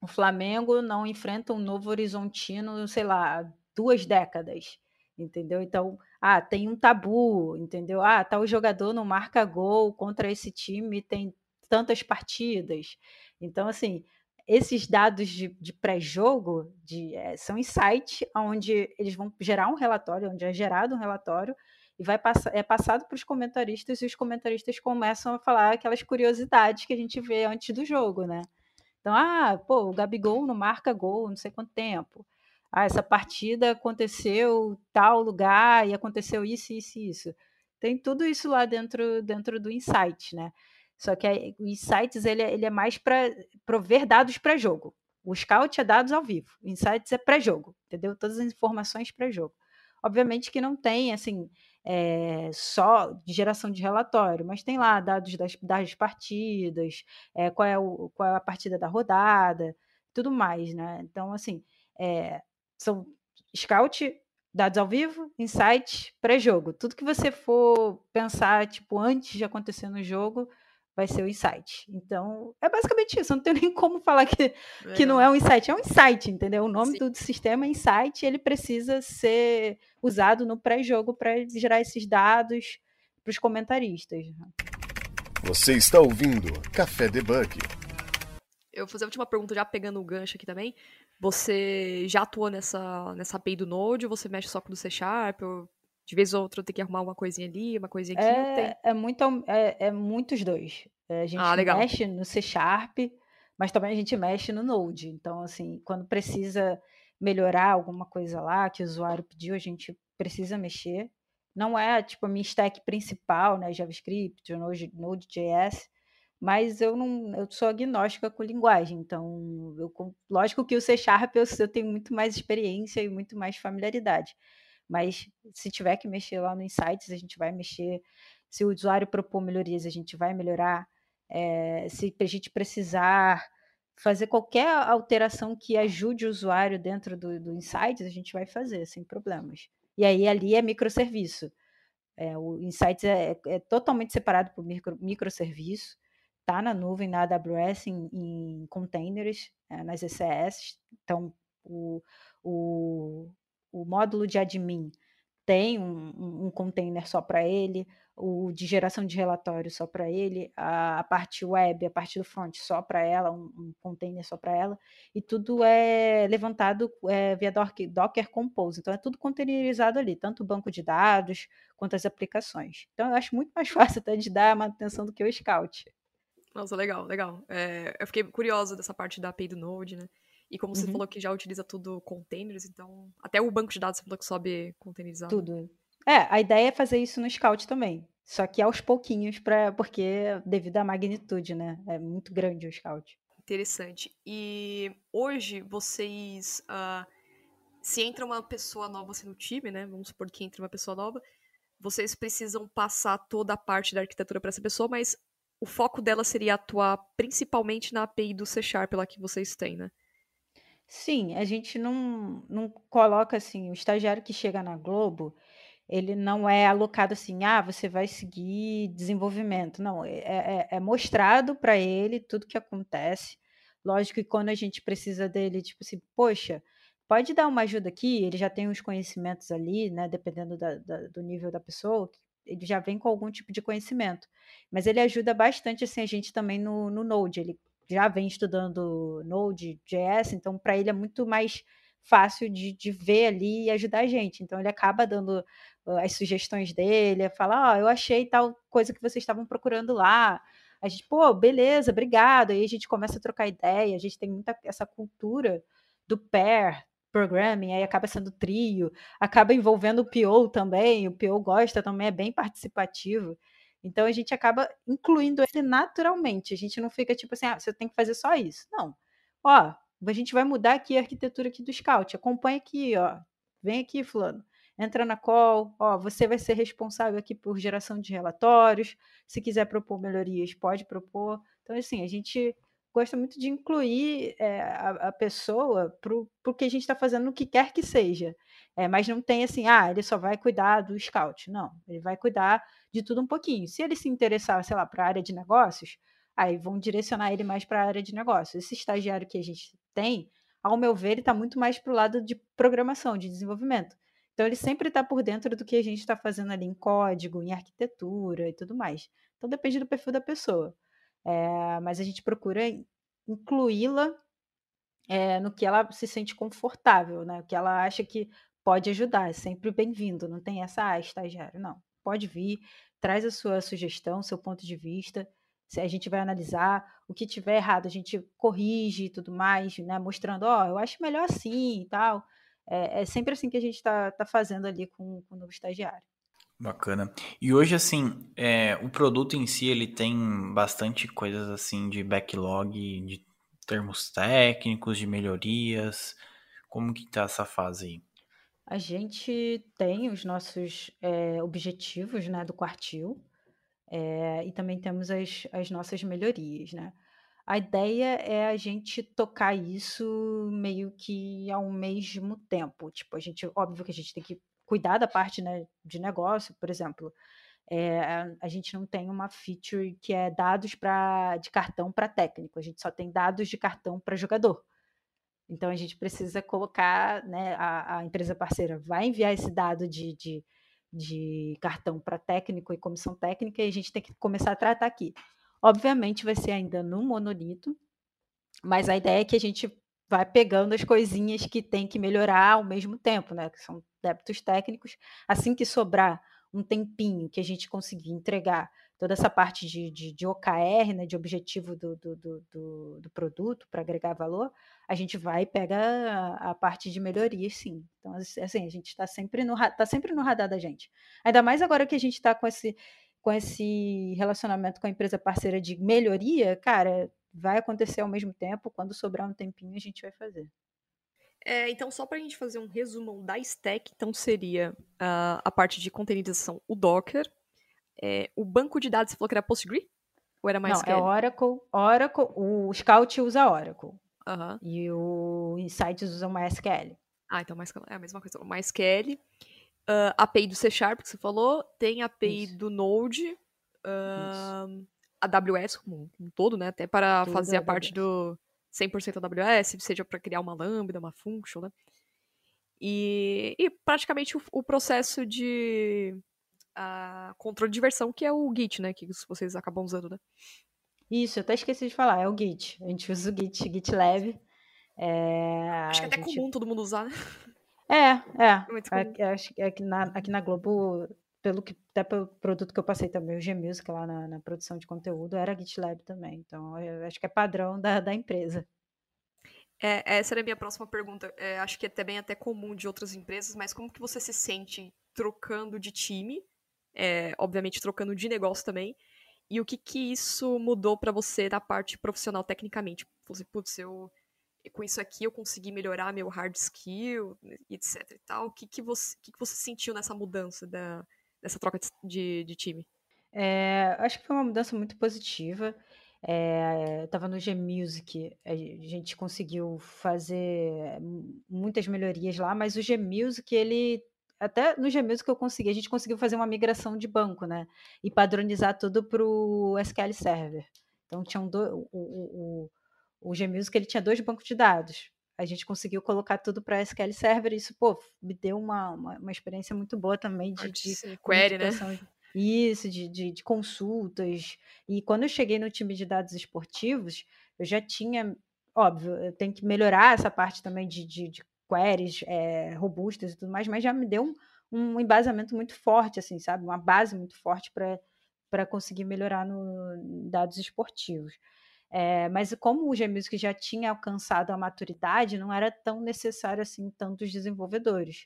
[SPEAKER 4] o Flamengo não enfrenta um novo horizontino, sei lá, duas décadas, entendeu? Então, ah, tem um tabu, entendeu? Ah, tal jogador não marca gol contra esse time, tem tantas partidas. Então, assim, esses dados de, de pré-jogo é, são insights onde eles vão gerar um relatório, onde é gerado um relatório e vai passar, é passado para os comentaristas e os comentaristas começam a falar aquelas curiosidades que a gente vê antes do jogo, né? Então, ah, pô, o Gabigol não marca gol não sei quanto tempo. Ah, essa partida aconteceu tal lugar e aconteceu isso, isso isso. Tem tudo isso lá dentro, dentro do Insight, né? Só que o Insights ele, é, ele é mais para prover dados para jogo. O Scout é dados ao vivo. O Insights é pré-jogo, entendeu? Todas as informações pré-jogo. Obviamente que não tem, assim, é, só de geração de relatório, mas tem lá dados das, das partidas, é, qual, é o, qual é a partida da rodada, tudo mais, né? Então, assim, é, são Scout, dados ao vivo, insights, pré-jogo. Tudo que você for pensar, tipo, antes de acontecer no jogo, vai ser o insight. Então, é basicamente isso. Eu não tenho nem como falar que, que não é um insight. É um insight, entendeu? O nome do sistema é insight ele precisa ser usado no pré-jogo para gerar esses dados para os comentaristas.
[SPEAKER 1] Você está ouvindo Café Debug.
[SPEAKER 2] Eu vou fazer a última pergunta, já pegando o gancho aqui também. Você já atuou nessa, nessa API do Node ou você mexe só com o C Sharp? Ou de vez ou outra tem que arrumar uma coisinha ali, uma coisinha aqui.
[SPEAKER 4] É, é, muito, é, é muitos dois. É, a gente ah, mexe no C Sharp, mas também a gente mexe no Node. Então, assim, quando precisa melhorar alguma coisa lá que o usuário pediu, a gente precisa mexer. Não é tipo a minha stack principal, né? JavaScript, Node, Node.js, mas eu não eu sou agnóstica com linguagem. Então, eu, lógico que o C Sharp eu, eu tenho muito mais experiência e muito mais familiaridade. Mas se tiver que mexer lá no Insights, a gente vai mexer. Se o usuário propor melhorias, a gente vai melhorar. É, se a gente precisar fazer qualquer alteração que ajude o usuário dentro do, do Insights, a gente vai fazer sem problemas. E aí ali é microserviço. É, o Insights é, é, totalmente separado por micro, microserviço, está na nuvem, na AWS, em, em containers, é, nas ECS. Então, o, o, o módulo de admin tem um, um container só para ele, o de geração de relatório só para ele, a, a, parte web, a parte do front só para ela, um, um, container só para ela, e tudo é levantado é, via Docker, Compose. Então é tudo containerizado ali, tanto o banco de dados quanto as aplicações. Então eu acho muito mais fácil até de dar manutenção do que o Scout.
[SPEAKER 2] Nossa, legal, legal. É, eu fiquei curiosa dessa parte da API do Node, né? E como você uhum. falou que já utiliza tudo containers, então. Até o banco de dados você falou que sobe containerizado.
[SPEAKER 4] Tudo. É, a ideia é fazer isso no Scout também. Só que aos pouquinhos, pra, porque devido à magnitude, né? É muito grande o Scout.
[SPEAKER 2] Interessante. E hoje vocês. Uh, se entra uma pessoa nova assim, no time, né? Vamos supor que entra uma pessoa nova, vocês precisam passar toda a parte da arquitetura para essa pessoa, mas o foco dela seria atuar principalmente na API do C Sharp lá que vocês têm, né?
[SPEAKER 4] Sim, a gente não, não coloca assim, o estagiário que chega na Globo, ele não é alocado assim, ah, você vai seguir desenvolvimento. Não, é, é, é mostrado para ele tudo que acontece. Lógico que quando a gente precisa dele, tipo assim, poxa, pode dar uma ajuda aqui, ele já tem os conhecimentos ali, né? Dependendo da, da, do nível da pessoa, ele já vem com algum tipo de conhecimento. Mas ele ajuda bastante assim, a gente também no, no Node. Ele já vem estudando Node.js, então para ele é muito mais fácil de, de ver ali e ajudar a gente. Então ele acaba dando as sugestões dele, fala, ó, oh, eu achei tal coisa que vocês estavam procurando lá. A gente, pô, beleza, obrigado. Aí a gente começa a trocar ideia, a gente tem muita essa cultura do pair programming, aí acaba sendo trio, acaba envolvendo o PO também, o PO gosta também, é bem participativo. Então a gente acaba incluindo ele naturalmente. A gente não fica tipo assim, ah, você tem que fazer só isso. Não. Ó, a gente vai mudar aqui a arquitetura aqui do Scout. Acompanha aqui, ó. Vem aqui, fulano. Entra na call, ó, você vai ser responsável aqui por geração de relatórios. Se quiser propor melhorias, pode propor. Então, assim, a gente gosta muito de incluir é, a, a, pessoa para o que a gente está fazendo no que quer que seja. É, mas não tem assim, ah, ele só vai cuidar do scout. Não, ele vai cuidar de tudo um pouquinho. Se ele se interessar, sei lá, para a área de negócios, aí vão direcionar ele mais para a área de negócios. Esse estagiário que a gente tem, ao meu ver, ele está muito mais para o lado de programação, de desenvolvimento. Então, ele sempre está por dentro do que a gente está fazendo ali em código, em arquitetura e tudo mais. Então, depende do perfil da pessoa. É, mas a gente procura incluí-la é, no que ela se sente confortável, né? O que ela acha que pode ajudar. É sempre bem-vindo. Não tem essa, ah, estagiário. Não. Pode vir, traz a sua sugestão, seu ponto de vista. Se a gente vai analisar o que tiver errado, a gente corrige e tudo mais, né? Mostrando, ó, oh, eu acho melhor assim e tal. É, é sempre assim que a gente está tá fazendo ali com, com o novo estagiário.
[SPEAKER 3] Bacana. E hoje, assim, é, o produto em si, ele tem bastante coisas, assim, de backlog, de termos técnicos, de melhorias. Como que tá essa fase aí?
[SPEAKER 4] A gente tem os nossos é, objetivos, né, do quartil, é, e também temos as, as nossas melhorias, né? A ideia é a gente tocar isso meio que ao mesmo tempo. Tipo, a gente, óbvio que a gente tem que cuidar da parte né, de negócio, por exemplo. É, a gente não tem uma feature que é dados pra, de cartão para técnico, a gente só tem dados de cartão para jogador. Então a gente precisa colocar, né, a, a empresa parceira vai enviar esse dado de, de, de cartão para técnico e comissão técnica e a gente tem que começar a tratar aqui. Obviamente vai ser ainda no monolito, mas a ideia é que a gente vai pegando as coisinhas que tem que melhorar ao mesmo tempo, né? Que são débitos técnicos. Assim que sobrar um tempinho que a gente conseguir entregar toda essa parte de, de, de OKR, né, de objetivo do, do, do, do produto para agregar valor, a gente vai e pega a, a, parte de melhoria, sim. Então, assim, a gente está sempre, no, tá sempre no radar da gente. Ainda mais agora que a gente está com esse, com esse relacionamento com a empresa parceira de melhoria, cara, vai acontecer ao mesmo tempo. Quando sobrar um tempinho, a gente vai fazer.
[SPEAKER 2] É, então, só para a gente fazer um resumão da stack, então seria uh, a parte de containerização, o Docker, é, o banco de dados, você falou que era Postgre? Ou era mais
[SPEAKER 4] Não, é Oracle. Oracle, o Scout usa Oracle.
[SPEAKER 2] Uhum.
[SPEAKER 4] E o Insights usa MySQL.
[SPEAKER 2] Ah, então é a mesma coisa. O MySQL, uh, API do C Sharp, que você falou, tem API Isso. do Node, uh, AWS como um todo, né? Até para Tudo fazer a parte do 100% AWS, seja para criar uma lambda, uma function, né? E, e praticamente o, o, processo de uh, controle de versão, que é o Git, né? Que vocês acabam usando, né?
[SPEAKER 4] Isso, eu até esqueci de falar, é o Git. A gente usa o Git, GitLab. É,
[SPEAKER 2] acho que é até
[SPEAKER 4] gente...
[SPEAKER 2] comum todo mundo usar, né?
[SPEAKER 4] É, é. é aqui, aqui, na, aqui na Globo pelo que até pelo produto que eu passei também, o Gmusic lá na, na, produção de conteúdo, era GitLab também. Então, eu acho que é padrão da, da empresa.
[SPEAKER 2] É, essa era a minha próxima pergunta. É, acho que é também até comum de outras empresas, mas como que você se sente trocando de time? É, obviamente trocando de negócio também. E o que que isso mudou para você na parte profissional tecnicamente? Você, putz, eu com isso aqui eu consegui melhorar meu hard skill, etc e tal. O que que você, que que você sentiu nessa mudança da, dessa troca de, de time?
[SPEAKER 4] É, acho que foi uma mudança muito positiva. É, estava no Gmusic, a gente conseguiu fazer muitas melhorias lá, mas o Gmusic, ele até no Gmusic eu consegui, a gente conseguiu fazer uma migração de banco, né? E padronizar tudo para o SQL Server. Então tinham do, o, o, o, o Gmusic ele tinha dois bancos de dados. A gente conseguiu colocar tudo para SQL Server, e isso, pô, me deu uma, uma, uma experiência muito boa também de, de
[SPEAKER 2] query, né?
[SPEAKER 4] Isso, de, de, de, consultas. E quando eu cheguei no time de dados esportivos, eu já tinha, óbvio, eu tenho que melhorar essa parte também de, de, de queries é, robustas e tudo mais, mas já me deu um, um embasamento muito forte, assim, sabe? Uma base muito forte para conseguir melhorar no dados esportivos. É, mas como o Gmusic já tinha alcançado a maturidade, não era tão necessário assim tantos desenvolvedores.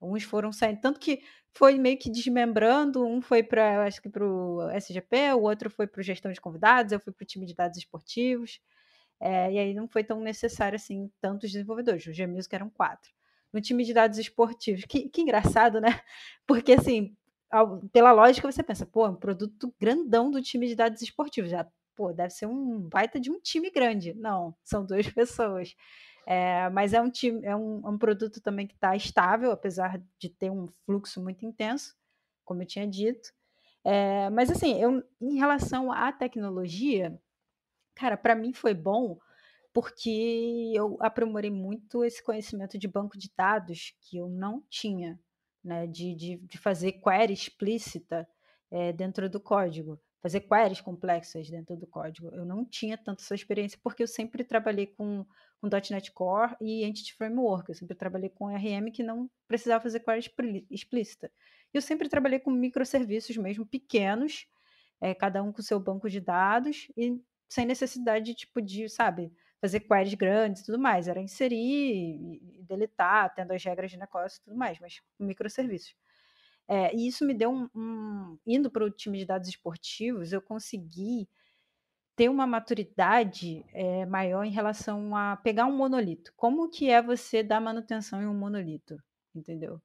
[SPEAKER 4] Uns foram saindo, tanto que foi meio que desmembrando, um foi para, acho que para o SGP, o outro foi para gestão de convidados, eu fui para o time de dados esportivos, é, e aí não foi tão necessário assim tantos desenvolvedores, o Gmusic eram quatro. No time de dados esportivos, que, que engraçado, né? Porque assim, ao, pela lógica você pensa, pô, é um produto grandão do time de dados esportivos, já pô, deve ser um baita de um time grande. Não, são duas pessoas. É, mas é um time, é um, é um produto também que está estável, apesar de ter um fluxo muito intenso, como eu tinha dito. É, mas assim, eu, em relação à tecnologia, cara, para mim foi bom porque eu aprimorei muito esse conhecimento de banco de dados que eu não tinha, né? De, de, de fazer query explícita é, dentro do código, fazer queries complexas dentro do código. Eu não tinha tanto essa experiência porque eu sempre trabalhei com, com .NET Core e Entity Framework. Eu sempre trabalhei com RM que não precisava fazer query explícita. Eu sempre trabalhei com microserviços mesmo pequenos, é, cada um com seu banco de dados e sem necessidade tipo de, sabe, fazer queries grandes e tudo mais. Era inserir e deletar, tendo as regras de negócio e tudo mais, mas microserviços. É, e isso me deu um. um indo para o time de dados esportivos, eu consegui ter uma maturidade é, maior em relação a pegar um monolito. Como que é você dar manutenção em um monolito? Entendeu?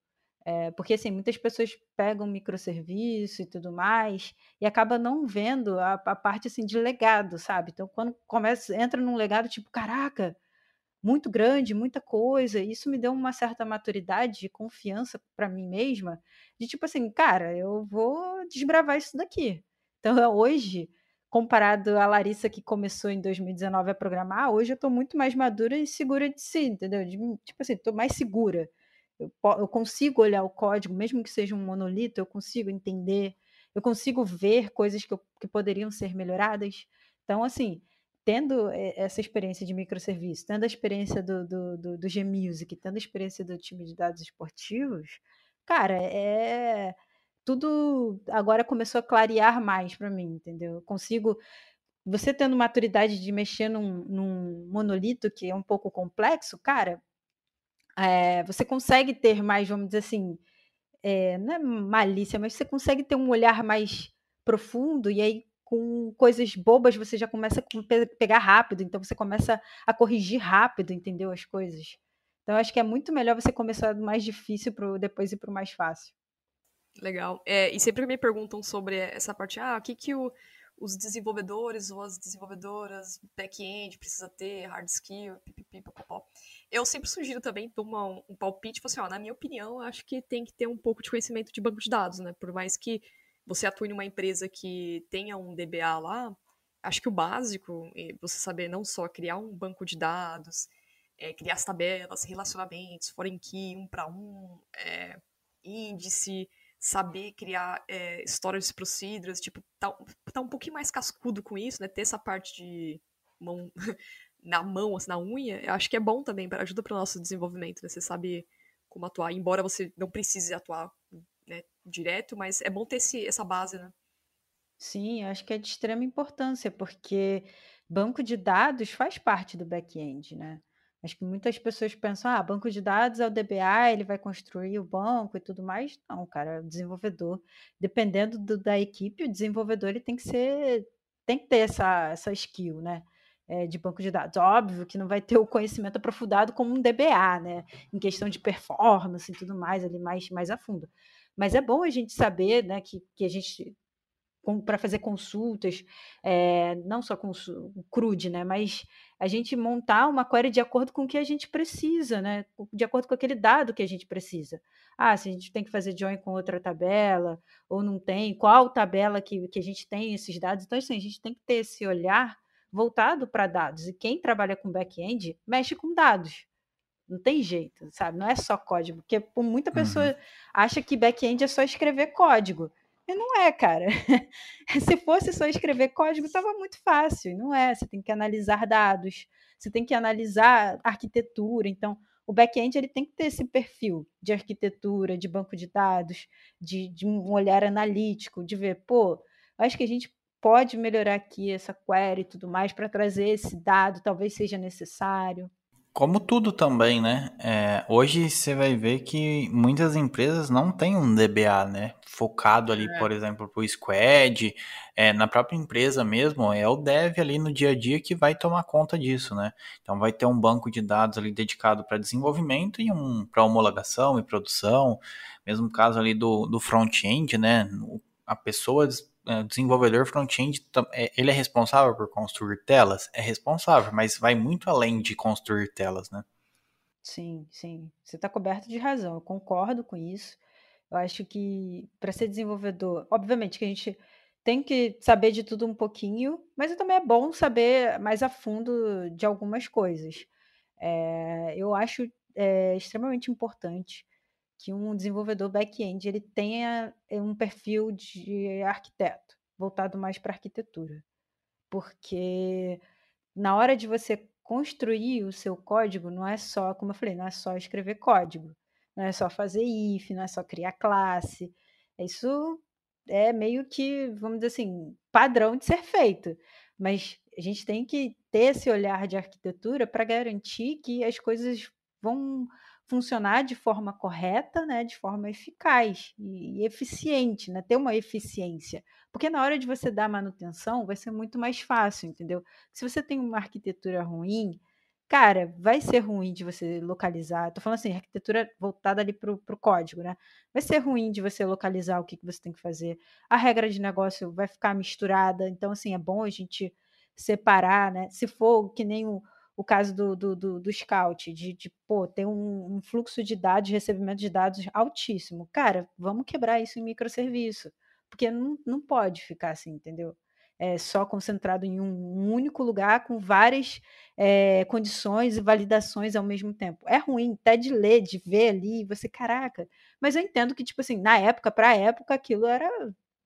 [SPEAKER 4] É, porque assim, muitas pessoas pegam microserviço e tudo mais e acaba não vendo a, a, parte assim de legado, sabe? Então, quando começa, entra num legado tipo, caraca, muito grande, muita coisa, isso me deu uma certa maturidade e confiança para mim mesma, de tipo assim, cara, eu vou desbravar isso daqui. Então, hoje, comparado à Larissa que começou em 2019 a programar, hoje eu estou muito mais madura e segura de si, entendeu? De, tipo assim, estou mais segura eu, eu consigo olhar o código, mesmo que seja um monolito, eu consigo entender, eu consigo ver coisas que, eu, que poderiam ser melhoradas. Então, assim, tendo essa experiência de microserviço, tendo a experiência do, do, do, do Gmusic, tendo a experiência do time de dados esportivos, cara, é tudo agora começou a clarear mais para mim, entendeu? Eu consigo você tendo maturidade de mexer num, num monolito que é um pouco complexo, cara, é, você consegue ter mais, vamos dizer assim, é, não é malícia, mas você consegue ter um olhar mais profundo e aí com coisas bobas você já começa a pegar rápido, então você começa a corrigir rápido, entendeu as coisas. Então acho que é muito melhor você começar do mais difícil para depois ir para o mais fácil.
[SPEAKER 2] Legal. É, e sempre me perguntam sobre essa parte, ah, o que que o os desenvolvedores ou as desenvolvedoras back-end precisa ter hard skill, pipipi, popopó. Eu sempre sugiro também tomar um, um palpite, tipo assim, ó, na minha opinião, acho que tem que ter um pouco de conhecimento de banco de dados, né? Por mais que você atue numa empresa que tenha um DBA lá, acho que o básico é você saber não só criar um banco de dados, é, criar as tabelas, relacionamentos, foreign key, um para um, é, índice, saber criar é, storage procedures, tipo, tá, tá um pouquinho mais cascudo com isso, né? Ter essa parte de mão na mão, assim, na unha, eu acho que é bom também, para ajuda para o nosso desenvolvimento, né? Você sabe como atuar, embora você não precise atuar direto, mas é bom ter esse, essa base, né?
[SPEAKER 4] Sim, acho que é de extrema importância, porque banco de dados faz parte do back-end, né? Acho que muitas pessoas pensam, ah, banco de dados é o DBA, ele vai construir o banco e tudo mais. Não, cara, o desenvolvedor, dependendo do, da equipe, o desenvolvedor ele tem que ser, tem que ter essa, essa skill, né? É, de banco de dados. Óbvio que não vai ter o conhecimento aprofundado como um DBA, né? Em questão de performance e tudo mais, ali mais, mais a fundo. Mas é bom a gente saber, né, que, que a gente para fazer consultas, é, não só com o CRUD, né, mas a gente montar uma query de acordo com o que a gente precisa, né, de acordo com aquele dado que a gente precisa. Ah, se a gente tem que fazer join com outra tabela, ou não tem, qual tabela que, que a gente tem esses dados. Então, assim, a gente tem que ter esse olhar voltado para dados. E quem trabalha com back-end mexe com dados. Não tem jeito, sabe? Não é só código, porque muita pessoa uhum. acha que back-end é só escrever código. E não é, cara. Se fosse só escrever código, estava muito fácil. Não é. Você tem que analisar dados, você tem que analisar arquitetura. Então, o back-end ele tem que ter esse perfil de arquitetura, de banco de dados, de, de um olhar analítico, de ver, pô, acho que a gente pode melhorar aqui essa query e tudo mais para trazer esse dado, talvez seja necessário.
[SPEAKER 3] Como tudo também, né? É, hoje você vai ver que muitas empresas não têm um DBA, né? Focado ali, é. por exemplo, para o squad, é, na própria empresa mesmo, é o dev ali no dia a dia que vai tomar conta disso, né? Então vai ter um banco de dados ali dedicado para desenvolvimento e um para homologação e produção. Mesmo caso ali do, do front-end, né? A pessoa desenvolvedor front-end, é, ele é responsável por construir telas? É responsável, mas vai muito além de construir telas, né?
[SPEAKER 4] Sim, sim. Você está coberto de razão. Eu concordo com isso. Eu acho que para ser desenvolvedor, obviamente que a gente tem que saber de tudo um pouquinho, mas também é bom saber mais a fundo de algumas coisas. É, eu acho é, extremamente importante que um desenvolvedor back-end ele tenha é, um perfil de arquiteto, voltado mais para arquitetura. Porque na hora de você construir o seu código, não é só, como eu falei, não é só escrever código, não é só fazer if, não é só criar classe. Isso é meio que, vamos dizer assim, padrão de ser feito. Mas a gente tem que ter esse olhar de arquitetura para garantir que as coisas vão funcionar de forma correta, né, de forma eficaz e, e, eficiente, né, ter uma eficiência. Porque na hora de você dar manutenção vai ser muito mais fácil, entendeu? Se você tem uma arquitetura ruim, cara, vai ser ruim de você localizar. Tô falando assim, arquitetura voltada ali pro, pro código, né? Vai ser ruim de você localizar o que, que você tem que fazer. A regra de negócio vai ficar misturada. Então, assim, é bom a gente separar, né? Se for que nem o, o caso do, do, do, do Scout, de, de pô, ter um, um, fluxo de dados, recebimento de dados altíssimo. Cara, vamos quebrar isso em microserviço. Porque não, não pode ficar assim, entendeu? é, só concentrado em um único lugar com várias é, condições e validações ao mesmo tempo. É ruim até de ler, de ver ali, você, caraca. Mas eu entendo que, tipo assim, na época, para época, aquilo era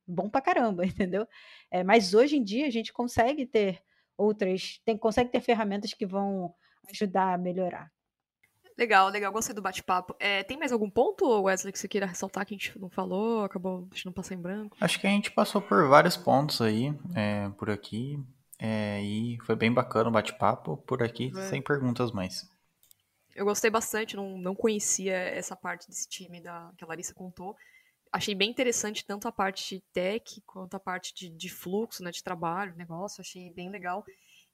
[SPEAKER 4] bom pra caramba, entendeu? É, mas hoje em dia a gente consegue ter outras, tem, consegue ter ferramentas que vão ajudar a melhorar.
[SPEAKER 2] Legal, legal, gostei do bate-papo. É, tem mais algum ponto, Wesley, que você queira ressaltar que a gente não falou, acabou deixando passar em branco?
[SPEAKER 3] Acho que a gente passou por vários pontos aí, é, por aqui, é, e foi bem bacana o bate-papo por aqui, é. sem perguntas mais.
[SPEAKER 2] Eu gostei bastante, não, não conhecia essa parte desse time da, que a Larissa contou. Achei bem interessante tanto a parte de tech quanto a parte de, de fluxo, né, de trabalho, negócio, achei bem legal.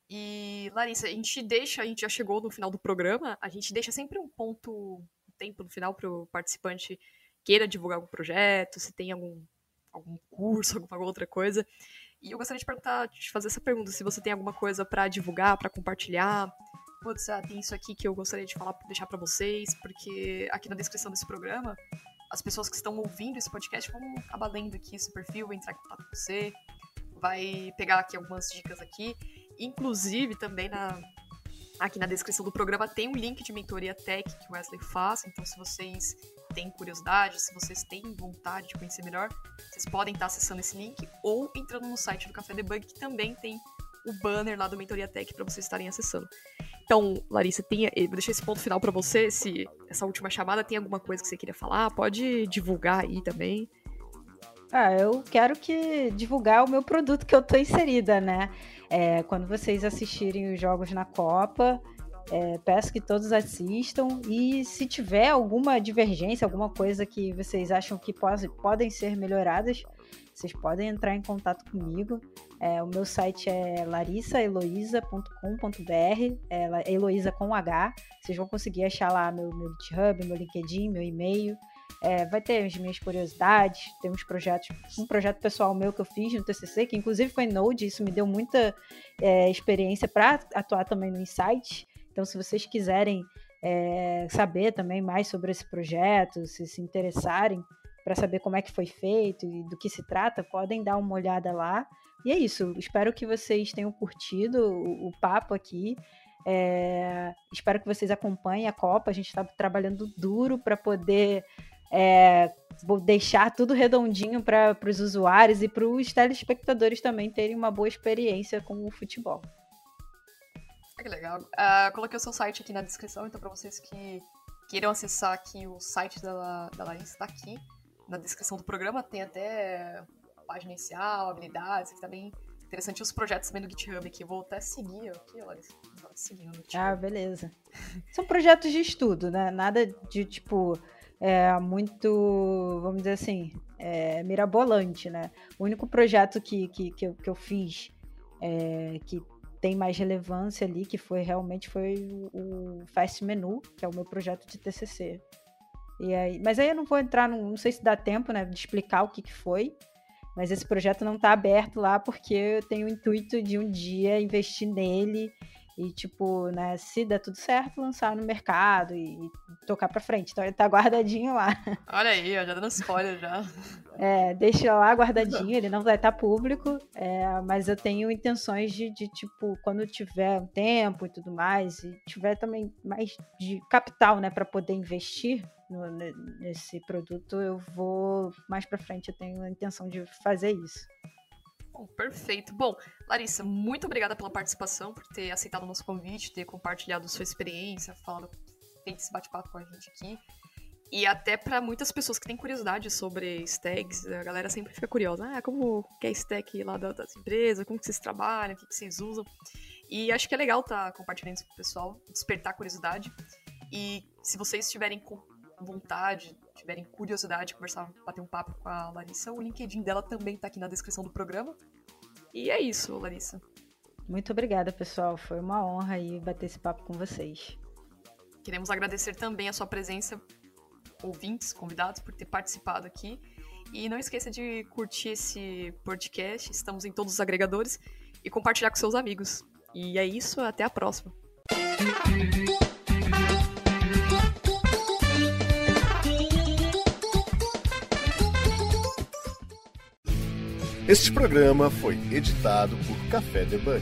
[SPEAKER 2] E, Larissa, a gente deixa, a gente já chegou no final do programa, a gente deixa sempre um ponto, um tempo no final para o participante queira divulgar algum projeto, se tem algum, algum curso, alguma outra coisa. E eu gostaria de perguntar, de fazer essa pergunta, se você tem alguma coisa para divulgar, para compartilhar. Putz, ah, tem isso aqui que eu gostaria de falar, deixar para vocês, porque aqui na descrição desse programa, as pessoas que estão ouvindo esse podcast vão acabar lendo aqui esse perfil, vai entrar em contato com você, vai pegar aqui algumas dicas aqui. Inclusive, também na, aqui na descrição do programa tem um link de mentoria tech que o Wesley faz. Então, se vocês têm curiosidade, se vocês têm vontade de conhecer melhor, vocês podem estar acessando esse link ou entrando no site do Café Debug, que também tem o banner lá do Mentoria Tech para vocês estarem acessando. Então, Larissa, tem, vou deixar esse ponto final para você. Se essa última chamada tem alguma coisa que você queria falar, pode divulgar aí também.
[SPEAKER 4] Ah, eu quero que divulgar o meu produto que eu tô inserida, né? É, quando vocês assistirem os jogos na Copa, é, peço que todos assistam e se tiver alguma divergência, alguma coisa que vocês acham que pode, podem ser melhoradas, vocês podem entrar em contato comigo. É, o meu site é larissaeloisa.com.br, é Heloísa com H. Vocês vão conseguir achar lá meu, meu GitHub, meu LinkedIn, meu e-mail. É, vai ter as minhas curiosidades, tem uns projetos, um projeto pessoal meu que eu fiz no TCC, que inclusive foi Node, isso me deu muita é, experiência para atuar também no Insight. Então, se vocês quiserem é, saber também mais sobre esse projeto, se se interessarem para saber como é que foi feito e do que se trata, podem dar uma olhada lá. E é isso, espero que vocês tenham curtido o, o papo aqui. É, espero que vocês acompanhem a Copa. A gente está trabalhando duro para poder é, deixar tudo redondinho para os usuários e para os telespectadores também terem uma boa experiência com o futebol.
[SPEAKER 2] Que legal. Uh, coloquei o seu site aqui na descrição, então para vocês que queiram acessar aqui o site da, da Larissa, está aqui na descrição do programa. Tem até página inicial, habilidades, que tá bem interessante. Os projetos também do GitHub aqui. Vou até seguir aqui, Larissa. Seguindo no
[SPEAKER 4] ah, beleza. São projetos de estudo, né? Nada de tipo é, muito, vamos dizer assim, é, mirabolante, né? O único projeto que, que, que, eu, que eu fiz é, que tem mais relevância ali, que foi realmente foi o, o Fast Menu, que é o meu projeto de TCC. E aí, mas aí eu não vou entrar, no, não sei se dá tempo, né, de explicar o que, que foi. Mas esse projeto não está aberto lá porque eu tenho o intuito de um dia investir nele e, tipo, né, se der tudo certo, lançar no mercado e, e tocar pra frente. Então ele tá guardadinho lá.
[SPEAKER 2] Olha aí, já dando spoiler já.
[SPEAKER 4] É, deixa lá guardadinho, ele não vai estar público, é, mas eu tenho intenções de, de, tipo, quando tiver um tempo e tudo mais, e tiver também mais de capital, né, para poder investir no, nesse produto, eu vou mais para frente, eu tenho a intenção de fazer isso.
[SPEAKER 2] Bom, perfeito. Bom, Larissa, muito obrigada pela participação, por ter aceitado o nosso convite, ter compartilhado sua experiência, falado, feito esse bate-papo com a gente aqui. E até para muitas pessoas que têm curiosidade sobre stacks, a galera sempre fica curiosa. Ah, como que é stack lá das empresas, como que vocês trabalham, o que, que vocês usam. E acho que é legal estar tá compartilhando isso com o pessoal, despertar curiosidade. E se vocês tiverem vontade, tiverem curiosidade de conversar, bater um papo com a Larissa, o LinkedIn dela também está aqui na descrição do programa. E é isso, Larissa.
[SPEAKER 4] Muito obrigada, pessoal. Foi uma honra aí bater esse papo com vocês.
[SPEAKER 2] Queremos agradecer também a sua presença, ouvintes, convidados, por ter participado aqui. E não esqueça de curtir esse podcast. Estamos em todos os agregadores e compartilhar com seus amigos. E é isso, até a próxima.
[SPEAKER 1] Este programa foi editado por Café Debug.